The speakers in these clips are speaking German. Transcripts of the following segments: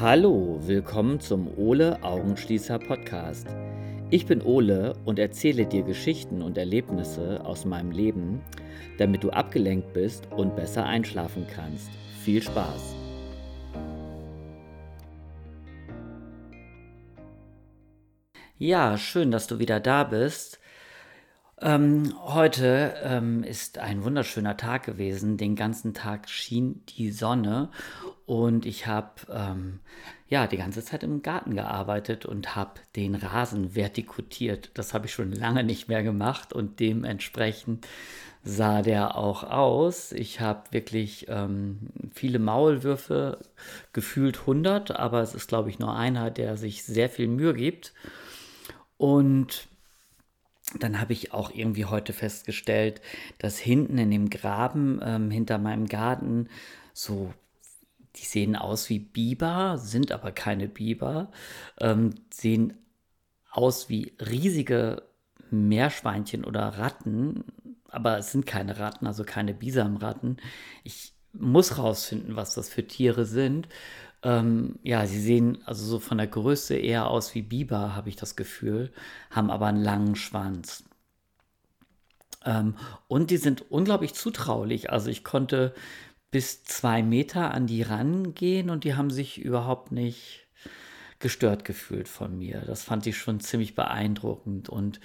Hallo, willkommen zum Ole Augenschließer Podcast. Ich bin Ole und erzähle dir Geschichten und Erlebnisse aus meinem Leben, damit du abgelenkt bist und besser einschlafen kannst. Viel Spaß! Ja, schön, dass du wieder da bist. Ähm, heute ähm, ist ein wunderschöner Tag gewesen. Den ganzen Tag schien die Sonne und ich habe ähm, ja die ganze Zeit im Garten gearbeitet und habe den Rasen vertikutiert. Das habe ich schon lange nicht mehr gemacht und dementsprechend sah der auch aus. Ich habe wirklich ähm, viele Maulwürfe, gefühlt 100, aber es ist glaube ich nur einer, der sich sehr viel Mühe gibt. Und dann habe ich auch irgendwie heute festgestellt, dass hinten in dem Graben ähm, hinter meinem Garten so, die sehen aus wie Biber, sind aber keine Biber, ähm, sehen aus wie riesige Meerschweinchen oder Ratten, aber es sind keine Ratten, also keine Bisamratten. Ich muss rausfinden, was das für Tiere sind. Ähm, ja, sie sehen also so von der Größe eher aus wie Biber, habe ich das Gefühl, haben aber einen langen Schwanz. Ähm, und die sind unglaublich zutraulich. Also ich konnte bis zwei Meter an die rangehen und die haben sich überhaupt nicht gestört gefühlt von mir. Das fand ich schon ziemlich beeindruckend. Und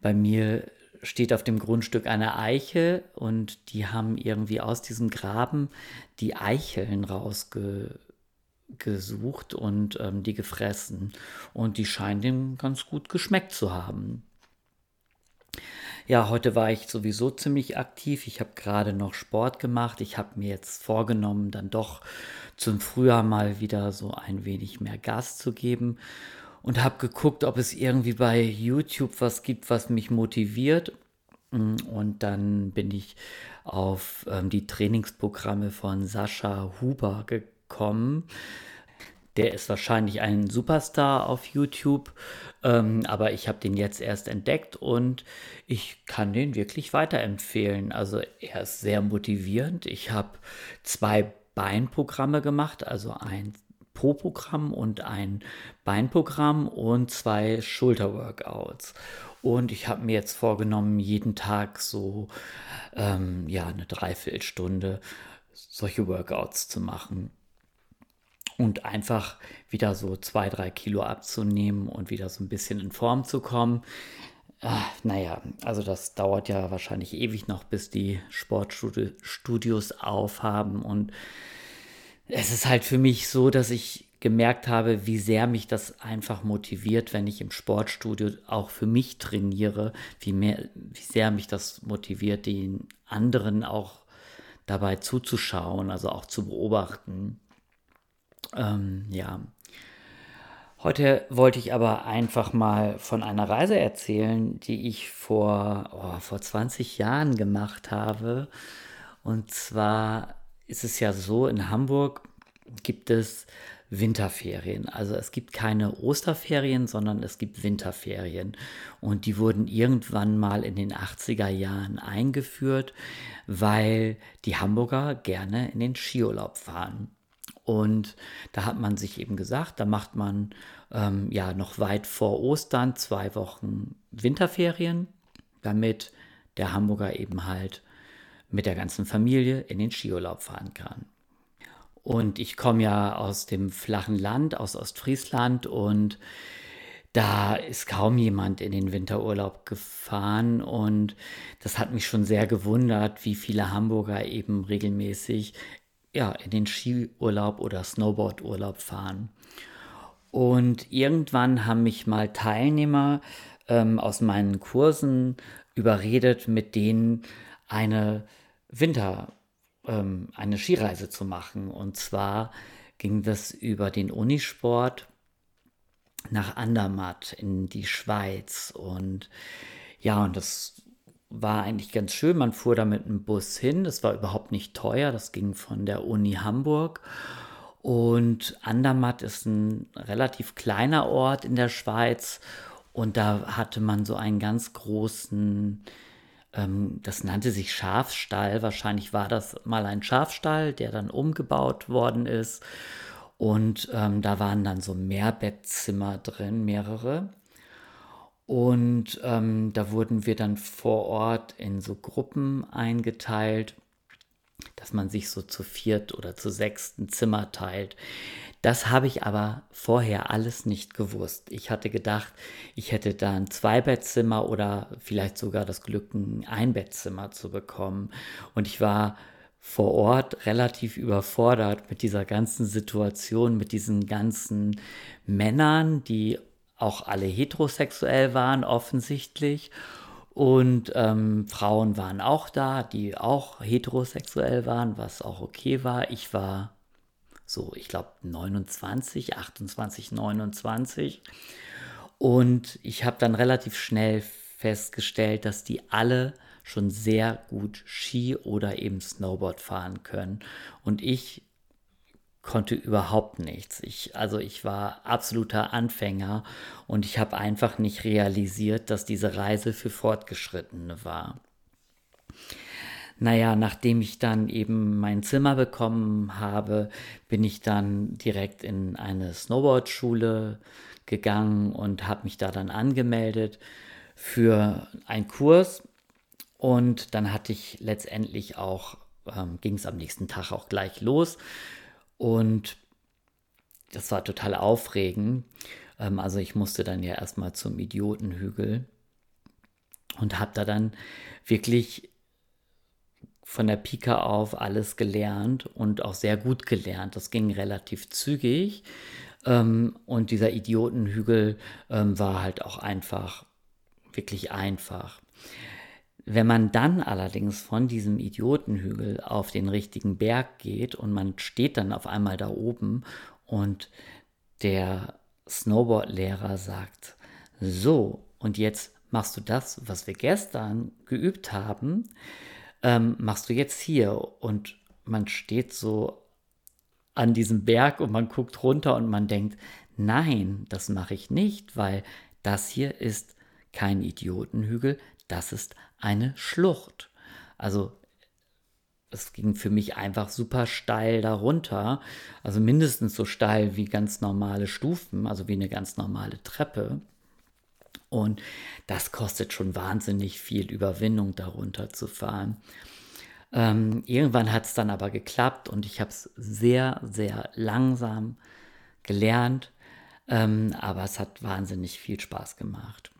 bei mir steht auf dem Grundstück eine Eiche und die haben irgendwie aus diesem Graben die Eicheln rausge gesucht und ähm, die gefressen. Und die scheinen dem ganz gut geschmeckt zu haben. Ja, heute war ich sowieso ziemlich aktiv. Ich habe gerade noch Sport gemacht. Ich habe mir jetzt vorgenommen, dann doch zum Frühjahr mal wieder so ein wenig mehr Gas zu geben und habe geguckt, ob es irgendwie bei YouTube was gibt, was mich motiviert. Und dann bin ich auf ähm, die Trainingsprogramme von Sascha Huber gekommen kommen. Der ist wahrscheinlich ein Superstar auf YouTube, ähm, aber ich habe den jetzt erst entdeckt und ich kann den wirklich weiterempfehlen. Also er ist sehr motivierend. Ich habe zwei Beinprogramme gemacht, also ein Po-Programm und ein Beinprogramm und zwei Schulterworkouts. Und ich habe mir jetzt vorgenommen, jeden Tag so ähm, ja eine Dreiviertelstunde solche Workouts zu machen und einfach wieder so zwei, drei Kilo abzunehmen und wieder so ein bisschen in Form zu kommen. Ach, naja, also das dauert ja wahrscheinlich ewig noch, bis die Sportstudios aufhaben. Und es ist halt für mich so, dass ich gemerkt habe, wie sehr mich das einfach motiviert, wenn ich im Sportstudio auch für mich trainiere, wie, mehr, wie sehr mich das motiviert, den anderen auch dabei zuzuschauen, also auch zu beobachten. Ähm, ja. Heute wollte ich aber einfach mal von einer Reise erzählen, die ich vor, oh, vor 20 Jahren gemacht habe. Und zwar ist es ja so, in Hamburg gibt es Winterferien. Also es gibt keine Osterferien, sondern es gibt Winterferien. Und die wurden irgendwann mal in den 80er Jahren eingeführt, weil die Hamburger gerne in den Skiurlaub fahren. Und da hat man sich eben gesagt, da macht man ähm, ja noch weit vor Ostern zwei Wochen Winterferien, damit der Hamburger eben halt mit der ganzen Familie in den Skiurlaub fahren kann. Und ich komme ja aus dem flachen Land, aus Ostfriesland und da ist kaum jemand in den Winterurlaub gefahren und das hat mich schon sehr gewundert, wie viele Hamburger eben regelmäßig ja, in den Skiurlaub oder Snowboardurlaub fahren. Und irgendwann haben mich mal Teilnehmer ähm, aus meinen Kursen überredet, mit denen eine Winter, ähm, eine Skireise zu machen. Und zwar ging das über den Unisport nach Andermatt in die Schweiz. Und ja, und das war eigentlich ganz schön. Man fuhr da mit einem Bus hin. Das war überhaupt nicht teuer. Das ging von der Uni Hamburg. Und Andermatt ist ein relativ kleiner Ort in der Schweiz. Und da hatte man so einen ganz großen, ähm, das nannte sich Schafstall. Wahrscheinlich war das mal ein Schafstall, der dann umgebaut worden ist. Und ähm, da waren dann so Mehrbettzimmer drin, mehrere. Und ähm, da wurden wir dann vor Ort in so Gruppen eingeteilt, dass man sich so zu viert oder zu sechsten Zimmer teilt. Das habe ich aber vorher alles nicht gewusst. Ich hatte gedacht, ich hätte da ein Zweibettzimmer oder vielleicht sogar das Glück, ein Einbettzimmer zu bekommen. Und ich war vor Ort relativ überfordert mit dieser ganzen Situation, mit diesen ganzen Männern, die auch alle heterosexuell waren, offensichtlich. Und ähm, Frauen waren auch da, die auch heterosexuell waren, was auch okay war. Ich war so, ich glaube, 29, 28, 29. Und ich habe dann relativ schnell festgestellt, dass die alle schon sehr gut Ski oder eben Snowboard fahren können. Und ich konnte überhaupt nichts. Ich, also ich war absoluter Anfänger und ich habe einfach nicht realisiert, dass diese Reise für Fortgeschrittene war. Naja, nachdem ich dann eben mein Zimmer bekommen habe, bin ich dann direkt in eine Snowboardschule gegangen und habe mich da dann angemeldet für einen Kurs. Und dann hatte ich letztendlich auch, ähm, ging es am nächsten Tag auch gleich los und das war total aufregend. Ähm, also ich musste dann ja erstmal zum Idiotenhügel und habe da dann wirklich von der Pika auf alles gelernt und auch sehr gut gelernt. Das ging relativ zügig. Ähm, und dieser Idiotenhügel ähm, war halt auch einfach, wirklich einfach. Wenn man dann allerdings von diesem Idiotenhügel auf den richtigen Berg geht und man steht dann auf einmal da oben und der Snowboardlehrer sagt, so, und jetzt machst du das, was wir gestern geübt haben, ähm, machst du jetzt hier. Und man steht so an diesem Berg und man guckt runter und man denkt, nein, das mache ich nicht, weil das hier ist kein Idiotenhügel, das ist eine Schlucht. Also es ging für mich einfach super steil darunter, also mindestens so steil wie ganz normale Stufen, also wie eine ganz normale Treppe. Und das kostet schon wahnsinnig viel Überwindung, darunter zu fahren. Ähm, irgendwann hat es dann aber geklappt und ich habe es sehr, sehr langsam gelernt, ähm, aber es hat wahnsinnig viel Spaß gemacht.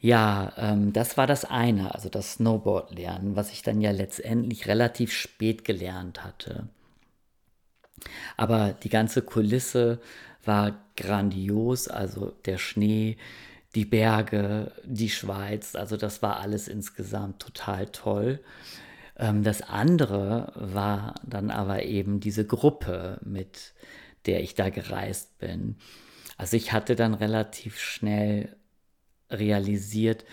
Ja, ähm, das war das eine, also das Snowboard lernen, was ich dann ja letztendlich relativ spät gelernt hatte. Aber die ganze Kulisse war grandios, also der Schnee, die Berge, die Schweiz, also das war alles insgesamt total toll. Ähm, das andere war dann aber eben diese Gruppe, mit der ich da gereist bin. Also ich hatte dann relativ schnell realisiert,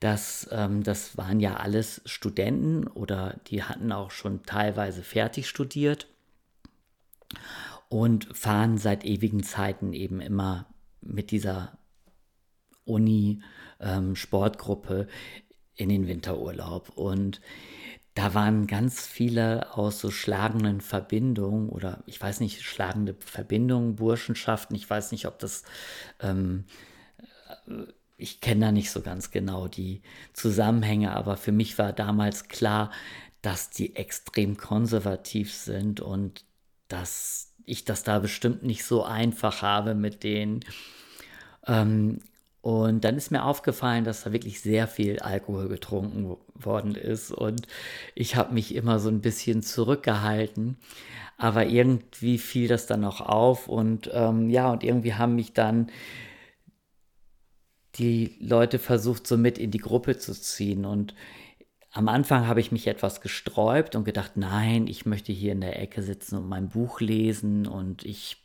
dass ähm, das waren ja alles Studenten oder die hatten auch schon teilweise fertig studiert und fahren seit ewigen Zeiten eben immer mit dieser Uni-Sportgruppe ähm, in den Winterurlaub. Und da waren ganz viele aus so schlagenden Verbindungen oder ich weiß nicht, schlagende Verbindungen, Burschenschaften. Ich weiß nicht, ob das ähm, ich kenne da nicht so ganz genau die Zusammenhänge, aber für mich war damals klar, dass die extrem konservativ sind und dass ich das da bestimmt nicht so einfach habe mit denen. Ähm, und dann ist mir aufgefallen, dass da wirklich sehr viel Alkohol getrunken worden ist und ich habe mich immer so ein bisschen zurückgehalten. Aber irgendwie fiel das dann auch auf und ähm, ja, und irgendwie haben mich dann die Leute versucht, so mit in die Gruppe zu ziehen. Und am Anfang habe ich mich etwas gesträubt und gedacht, nein, ich möchte hier in der Ecke sitzen und mein Buch lesen und ich,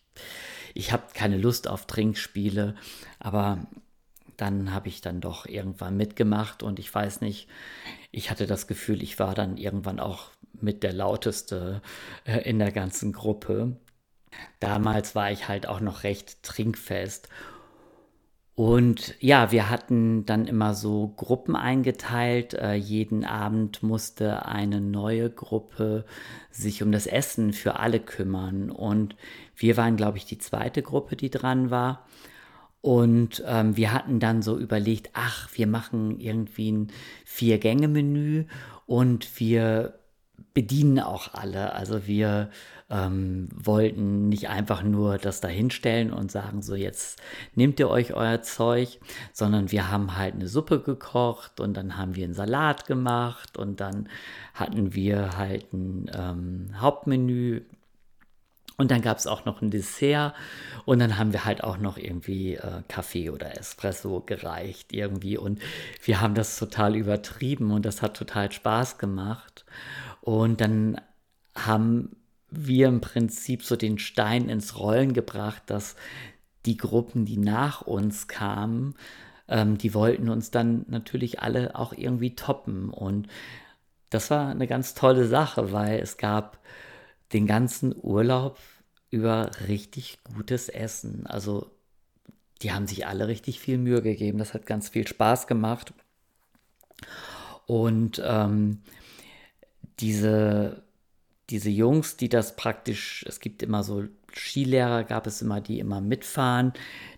ich habe keine Lust auf Trinkspiele. Aber dann habe ich dann doch irgendwann mitgemacht und ich weiß nicht, ich hatte das Gefühl, ich war dann irgendwann auch mit der lauteste äh, in der ganzen Gruppe. Damals war ich halt auch noch recht trinkfest Und ja, wir hatten dann immer so Gruppen eingeteilt. Äh, jeden Abend musste eine neue Gruppe sich um das Essen für alle kümmern. Und wir waren, glaube ich, die zweite Gruppe, die dran war. Und ähm, wir hatten dann so überlegt, ach, wir machen irgendwie ein Vier-Gänge-Menü und wir bedienen auch alle. Also wir ähm, wollten nicht einfach nur das dahinstellen und sagen, so jetzt nehmt ihr euch euer Zeug, sondern wir haben halt eine Suppe gekocht und dann haben wir einen Salat gemacht und dann hatten wir halt ein ähm, Hauptmenü und dann gab es auch noch ein Dessert und dann haben wir halt auch noch irgendwie äh, Kaffee oder Espresso gereicht irgendwie. Und wir haben das total übertrieben und das hat total Spaß gemacht. Und dann haben wir im Prinzip so den Stein ins Rollen gebracht, dass die Gruppen, die nach uns kamen, ähm, die wollten uns dann natürlich alle auch irgendwie toppen. Und das war eine ganz tolle Sache, weil es gab den ganzen Urlaub über richtig gutes Essen. Also die haben sich alle richtig viel Mühe gegeben. Das hat ganz viel Spaß gemacht. Und ähm, diese, diese Jungs, die das praktisch, es gibt immer so Skilehrer, gab es immer, die immer mitfahren.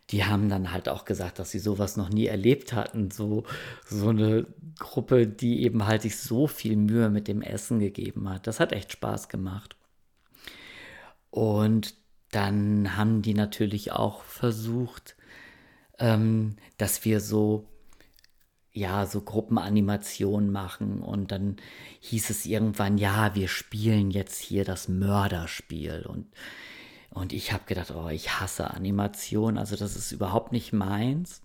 Die haben dann halt auch gesagt, dass sie sowas noch nie erlebt hatten. So, so eine Gruppe, die eben halt sich so viel Mühe mit dem Essen gegeben hat. Das hat echt Spaß gemacht. Und dann haben die natürlich auch versucht, ähm, dass wir so, ja, so Gruppenanimationen machen. Und dann hieß es irgendwann, ja, wir spielen jetzt hier das Mörderspiel. Und, und ich habe gedacht, oh, ich hasse Animation, also das ist überhaupt nicht meins.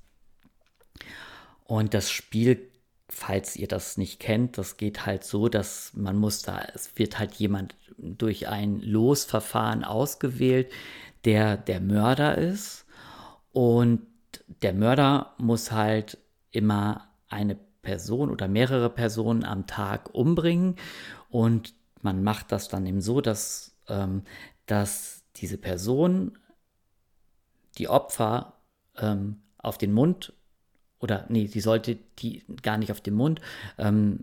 Und das Spiel falls ihr das nicht kennt, das geht halt so, dass man muss da, es wird halt jemand durch ein Losverfahren ausgewählt, der der Mörder ist. Und der Mörder muss halt immer eine Person oder mehrere Personen am Tag umbringen. Und man macht das dann eben so, dass, ähm, dass diese Person die Opfer ähm, auf den Mund oder nee, sie sollte die gar nicht auf den Mund. Ähm,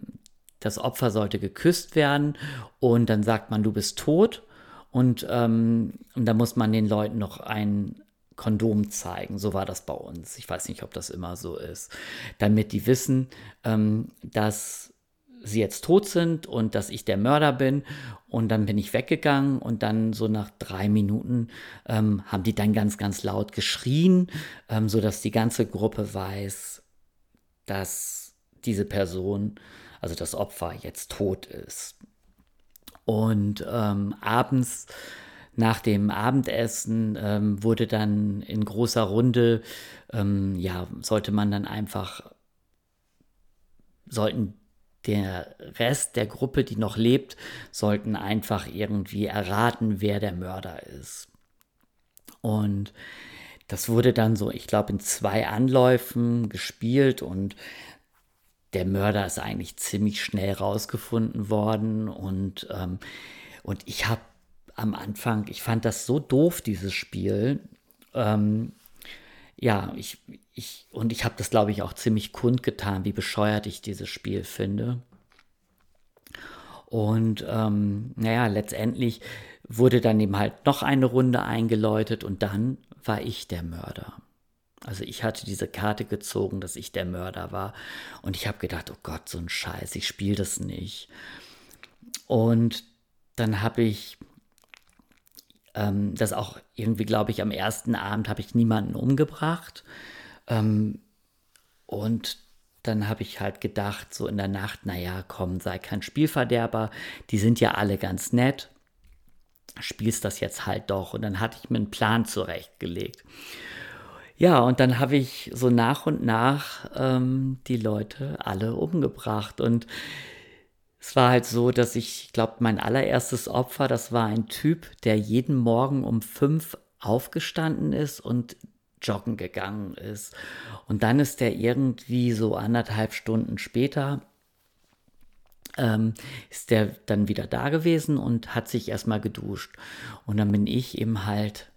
das Opfer sollte geküsst werden und dann sagt man, du bist tot. Und, ähm, und dann muss man den Leuten noch ein Kondom zeigen. So war das bei uns. Ich weiß nicht, ob das immer so ist. Damit die wissen, ähm, dass sie jetzt tot sind und dass ich der Mörder bin. Und dann bin ich weggegangen und dann so nach drei Minuten ähm, haben die dann ganz, ganz laut geschrien, ähm, sodass die ganze Gruppe weiß, dass diese Person, also das Opfer, jetzt tot ist. Und ähm, abends nach dem Abendessen ähm, wurde dann in großer Runde, ähm, ja, sollte man dann einfach, sollten der Rest der Gruppe, die noch lebt, sollten einfach irgendwie erraten, wer der Mörder ist. Und das wurde dann so, ich glaube, in zwei Anläufen gespielt und der Mörder ist eigentlich ziemlich schnell rausgefunden worden. Und, ähm, und ich habe am Anfang, ich fand das so doof, dieses Spiel. Ähm, ja, ich, ich, und ich habe das, glaube ich, auch ziemlich kundgetan, wie bescheuert ich dieses Spiel finde. Und ähm, naja, letztendlich wurde dann eben halt noch eine Runde eingeläutet und dann war ich der Mörder. Also ich hatte diese Karte gezogen, dass ich der Mörder war. Und ich habe gedacht, oh Gott, so ein Scheiß, ich spiele das nicht. Und dann habe ich ähm, das auch irgendwie, glaube ich, am ersten Abend habe ich niemanden umgebracht. Ähm, und dann habe ich halt gedacht, so in der Nacht, naja, komm, sei kein Spielverderber, die sind ja alle ganz nett, spielst das jetzt halt doch. Und dann hatte ich mir einen Plan zurechtgelegt. Ja, und dann habe ich so nach und nach ähm, die Leute alle umgebracht. Und es war halt so, dass ich, ich glaube, mein allererstes Opfer, das war ein Typ, der jeden Morgen um fünf aufgestanden ist und joggen gegangen ist. Und dann ist der irgendwie so anderthalb Stunden später ähm, ist der dann wieder da gewesen und hat sich erstmal geduscht. Und dann bin ich eben halt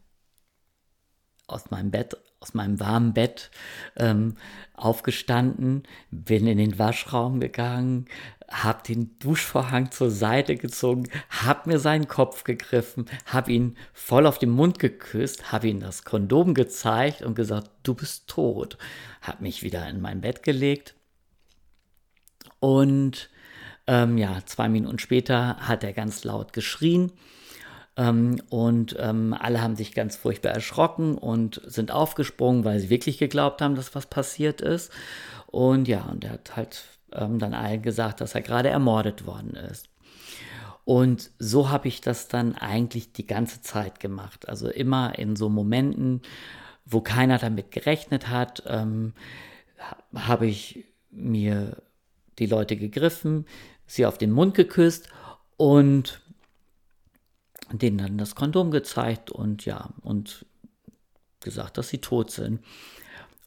aus meinem Bett, aus meinem warmen Bett ähm, aufgestanden, bin in den Waschraum gegangen, habe den Duschvorhang zur Seite gezogen, habe mir seinen Kopf gegriffen, habe ihn voll auf den Mund geküsst, habe ihm das Kondom gezeigt und gesagt, du bist tot. Habe mich wieder in mein Bett gelegt und ähm, ja, zwei Minuten später hat er ganz laut geschrien. Ähm, und ähm, alle haben sich ganz furchtbar erschrocken und sind aufgesprungen, weil sie wirklich geglaubt haben, dass was passiert ist. Und ja, und er hat halt ähm, dann allen gesagt, dass er gerade ermordet worden ist. Und so habe ich das dann eigentlich die ganze Zeit gemacht. Also immer in so Momenten, wo keiner damit gerechnet hat, ähm, habe ich mir die Leute gegriffen, sie auf den Mund geküsst und denen dann das Kondom gezeigt und ja, und gesagt, dass sie tot sind.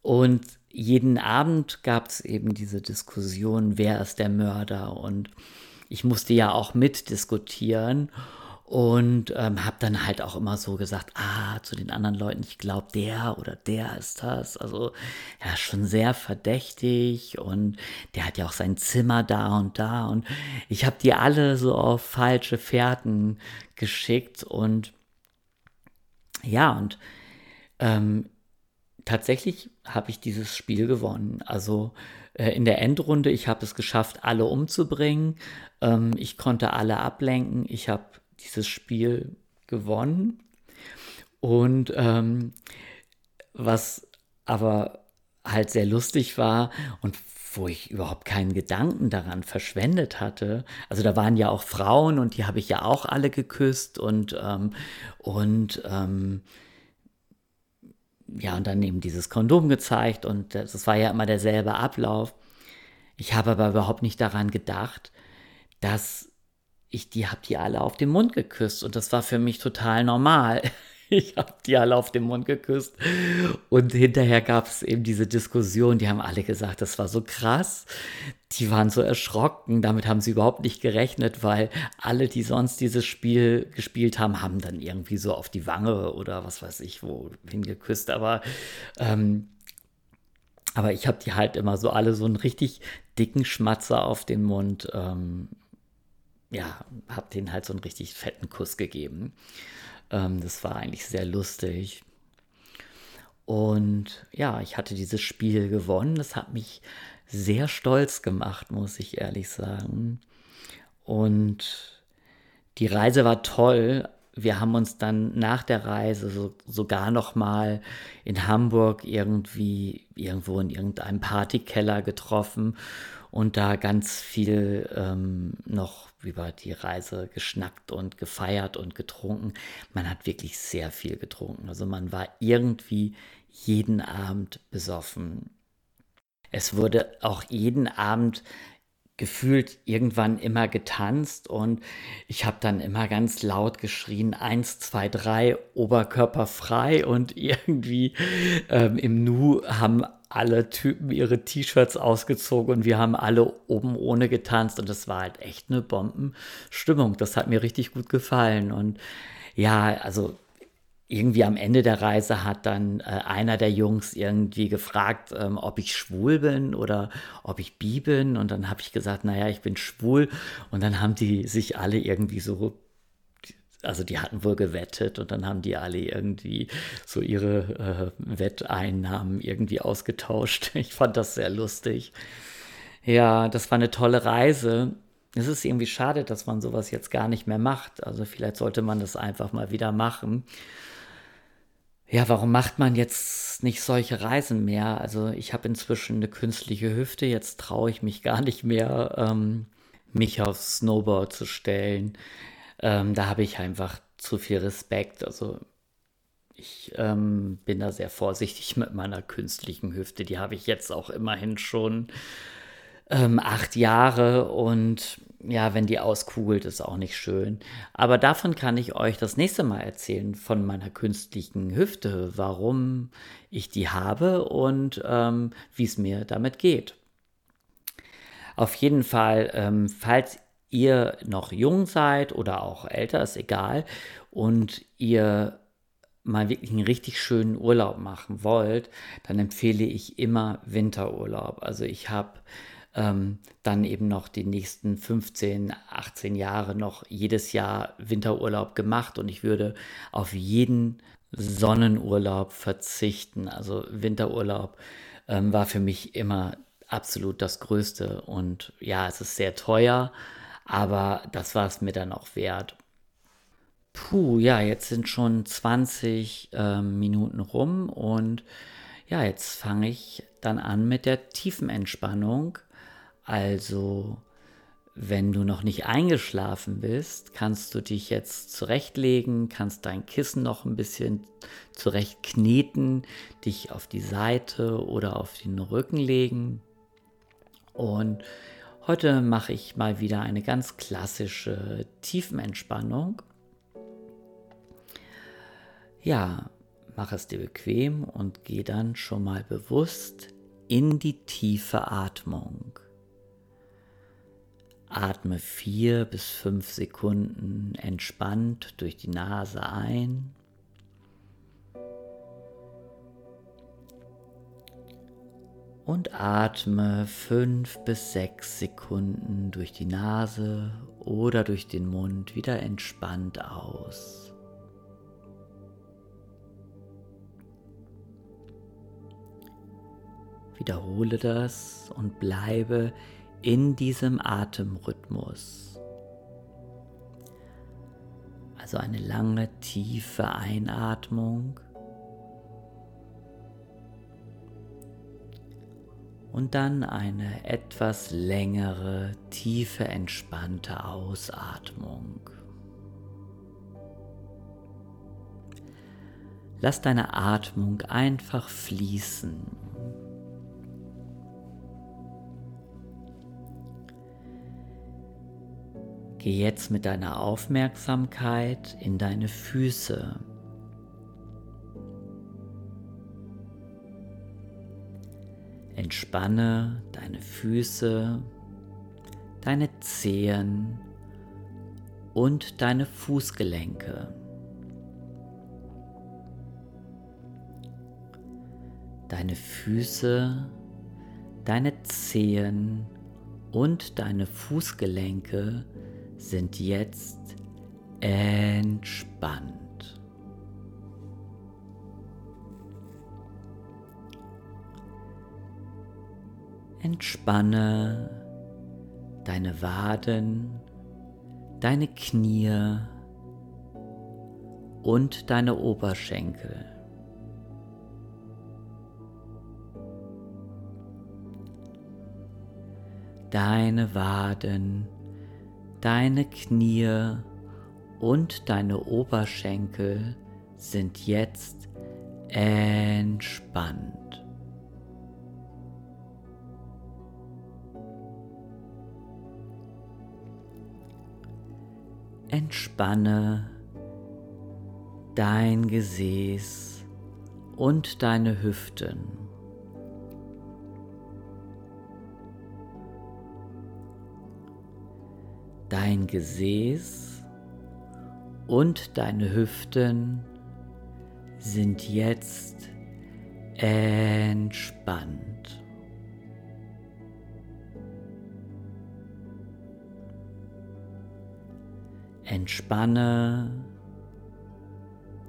Und jeden Abend gab es eben diese Diskussion, wer ist der Mörder? Und ich musste ja auch mitdiskutieren und ähm, habe dann halt auch immer so gesagt, ah, zu den anderen Leuten, ich glaube, der oder der ist das. Also ja, schon sehr verdächtig und der hat ja auch sein Zimmer da und da und ich habe die alle so auf falsche Fährten geschickt und ja, und ähm, tatsächlich habe ich dieses Spiel gewonnen. Also äh, in der Endrunde, ich habe es geschafft, alle umzubringen. Ähm, ich konnte alle ablenken. Ich habe dieses Spiel gewonnen. Und ähm, was aber halt sehr lustig war und wo ich überhaupt keinen Gedanken daran verschwendet hatte. Also da waren ja auch Frauen und die habe ich ja auch alle geküsst und, ähm, und ähm, ja, und dann eben dieses Kondom gezeigt und das war ja immer derselbe Ablauf. Ich habe aber überhaupt nicht daran gedacht, dass ich die habe die alle auf den Mund geküsst und das war für mich total normal. Ich habe die alle auf den Mund geküsst und hinterher gab es eben diese Diskussion, die haben alle gesagt, das war so krass. Die waren so erschrocken, damit haben sie überhaupt nicht gerechnet, weil alle, die sonst dieses Spiel gespielt haben, haben dann irgendwie so auf die Wange oder was weiß ich wo hingeküsst. Aber ähm, aber ich habe die halt immer so alle so einen richtig dicken Schmatzer auf den Mund ähm, ja, habe denen halt so einen richtig fetten Kuss gegeben. Ähm, das war eigentlich sehr lustig. Und ja, ich hatte dieses Spiel gewonnen. Das hat mich sehr stolz gemacht, muss ich ehrlich sagen. Und die Reise war toll. Wir haben uns dann nach der Reise so, sogar noch mal in Hamburg irgendwie irgendwo in irgendeinem Partykeller getroffen und da ganz viel ähm, noch über die Reise geschnackt und gefeiert und getrunken. Man hat wirklich sehr viel getrunken. Also man war irgendwie jeden Abend besoffen. Es wurde auch jeden Abend gefühlt irgendwann immer getanzt und ich habe dann immer ganz laut geschrien, eins, zwei, drei, Oberkörper frei und irgendwie ähm, im Nu haben alle Typen ihre T-Shirts ausgezogen und wir haben alle oben ohne getanzt und das war halt echt eine Bombenstimmung. Das hat mir richtig gut gefallen und ja, also irgendwie am Ende der Reise hat dann äh, einer der Jungs irgendwie gefragt, ähm, ob ich schwul bin oder ob ich bi bin. Und dann habe ich gesagt, naja, ich bin schwul. Und dann haben die sich alle irgendwie so also die hatten wohl gewettet und dann haben die alle irgendwie so ihre äh, Wetteinnahmen irgendwie ausgetauscht. Ich fand das sehr lustig. Ja, das war eine tolle Reise. Es ist irgendwie schade, dass man sowas jetzt gar nicht mehr macht. Also vielleicht sollte man das einfach mal wieder machen. Ja, warum macht man jetzt nicht solche Reisen mehr? Also ich habe inzwischen eine künstliche Hüfte, jetzt traue ich mich gar nicht mehr, ähm, mich aufs Snowboard zu stellen. Ähm, da habe ich einfach zu viel Respekt. Also ich ähm, bin da sehr vorsichtig mit meiner künstlichen Hüfte. Die habe ich jetzt auch immerhin schon ähm, acht Jahre und ja, wenn die auskugelt, ist auch nicht schön. Aber davon kann ich euch das nächste Mal erzählen, von meiner künstlichen Hüfte, warum ich die habe und ähm, wie es mir damit geht. Auf jeden Fall, ähm, falls ihr noch jung seid oder auch älter, ist egal, und ihr mal wirklich einen richtig schönen Urlaub machen wollt, dann empfehle ich immer Winterurlaub. Also ich habe ähm, dann eben noch die nächsten 15, 18 Jahre noch jedes Jahr Winterurlaub gemacht und ich würde auf jeden Sonnenurlaub verzichten. Also Winterurlaub ähm, war für mich immer absolut das Größte und ja, es ist sehr teuer, aber das war es mir dann auch wert. Puh, ja, jetzt sind schon 20 äh, Minuten rum und ja, jetzt fange ich dann an mit der tiefen Entspannung. Also, wenn du noch nicht eingeschlafen bist, kannst du dich jetzt zurechtlegen, kannst dein Kissen noch ein bisschen zurechtkneten, dich auf die Seite oder auf den Rücken legen. Und heute mache ich mal wieder eine ganz klassische Tiefenentspannung. Ja, mach es dir bequem und geh dann schon mal bewusst in die tiefe Atmung. Atme vier bis fünf Sekunden entspannt durch die Nase ein. Und atme fünf bis sechs Sekunden durch die Nase oder durch den Mund wieder entspannt aus. Wiederhole das und bleibe in diesem Atemrhythmus. Also eine lange, tiefe Einatmung und dann eine etwas längere, tiefe, entspannte Ausatmung. Lass deine Atmung einfach fließen. Geh jetzt mit deiner Aufmerksamkeit in deine Füße. Entspanne deine Füße, deine Zehen und deine Fußgelenke. Deine Füße, deine Zehen und deine Fußgelenke sind jetzt entspannt. Entspanne deine Waden, deine Knie und deine Oberschenkel. Deine Waden, Deine Knie und deine Oberschenkel sind jetzt entspannt. Entspanne dein Gesäß und deine Hüften. Dein Gesäß und deine Hüften sind jetzt entspannt. Entspanne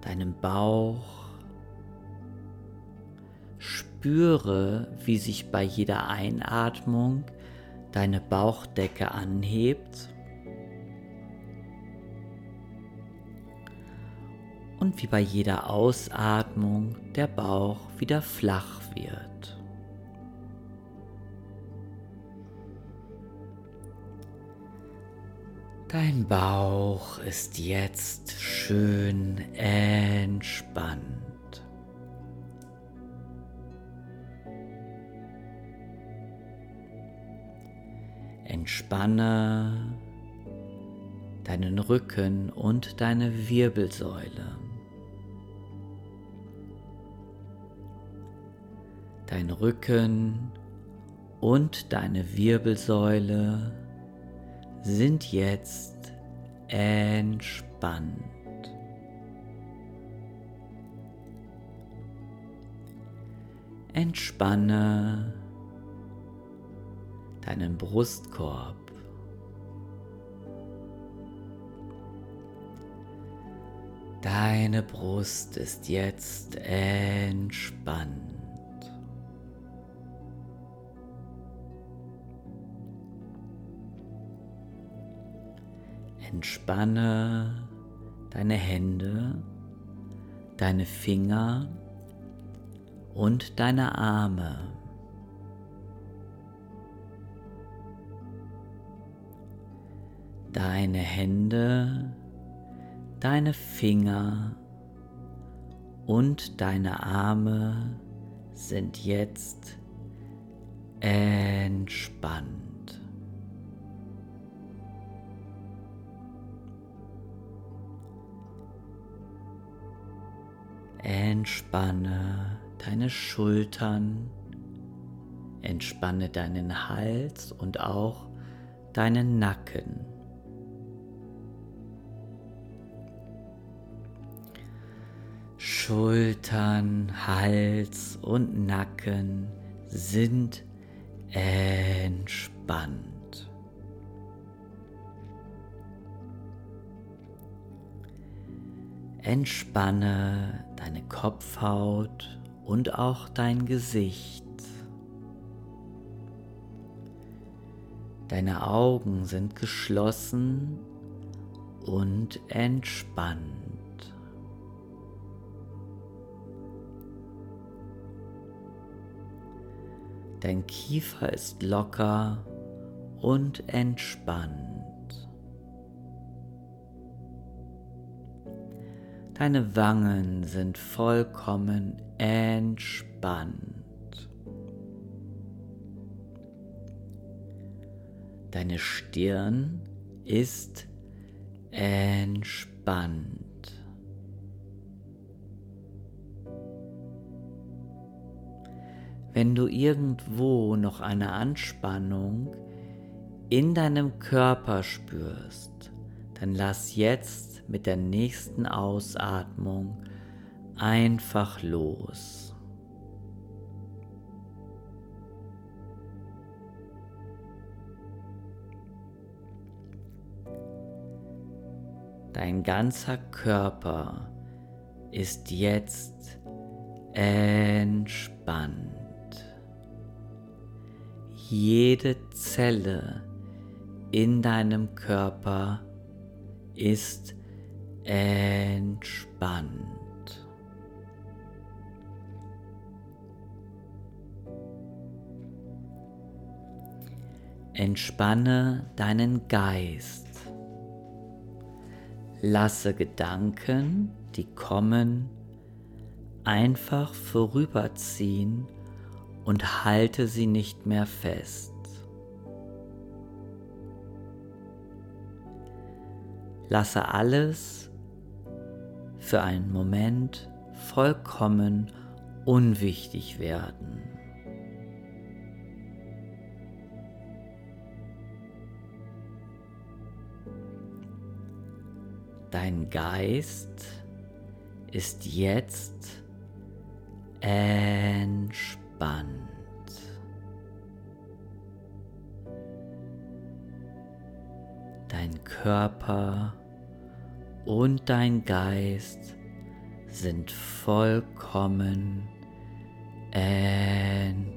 deinen Bauch. Spüre, wie sich bei jeder Einatmung deine Bauchdecke anhebt und wie bei jeder Ausatmung der Bauch wieder flach wird. Dein Bauch ist jetzt schön entspannt. Entspanne deinen Rücken und deine Wirbelsäule. Dein Rücken und deine Wirbelsäule sind jetzt entspannt. Entspanne deinen Brustkorb. Deine Brust ist jetzt entspannt. Entspanne deine Hände, deine Finger und deine Arme. Deine Hände, deine Finger und deine Arme sind jetzt entspannt. Entspanne deine Schultern, entspanne deinen Hals und auch deinen Nacken. Schultern, Hals und Nacken sind entspannt. Entspanne deine Kopfhaut und auch dein Gesicht. Deine Augen sind geschlossen und entspannt. Dein Kiefer ist locker und entspannt. Deine Wangen sind vollkommen entspannt. Deine Stirn ist entspannt. Wenn du irgendwo noch eine Anspannung in deinem Körper spürst, dann lass jetzt mit der nächsten Ausatmung einfach los. Dein ganzer Körper ist jetzt entspannt. Jede Zelle in deinem Körper ist entspannt. Entspanne deinen Geist. Lasse Gedanken, die kommen, einfach vorüberziehen und halte sie nicht mehr fest. Lasse alles für einen Moment vollkommen unwichtig werden. Dein Geist ist jetzt entspannt. Dein Körper und dein Geist sind vollkommen entspannt.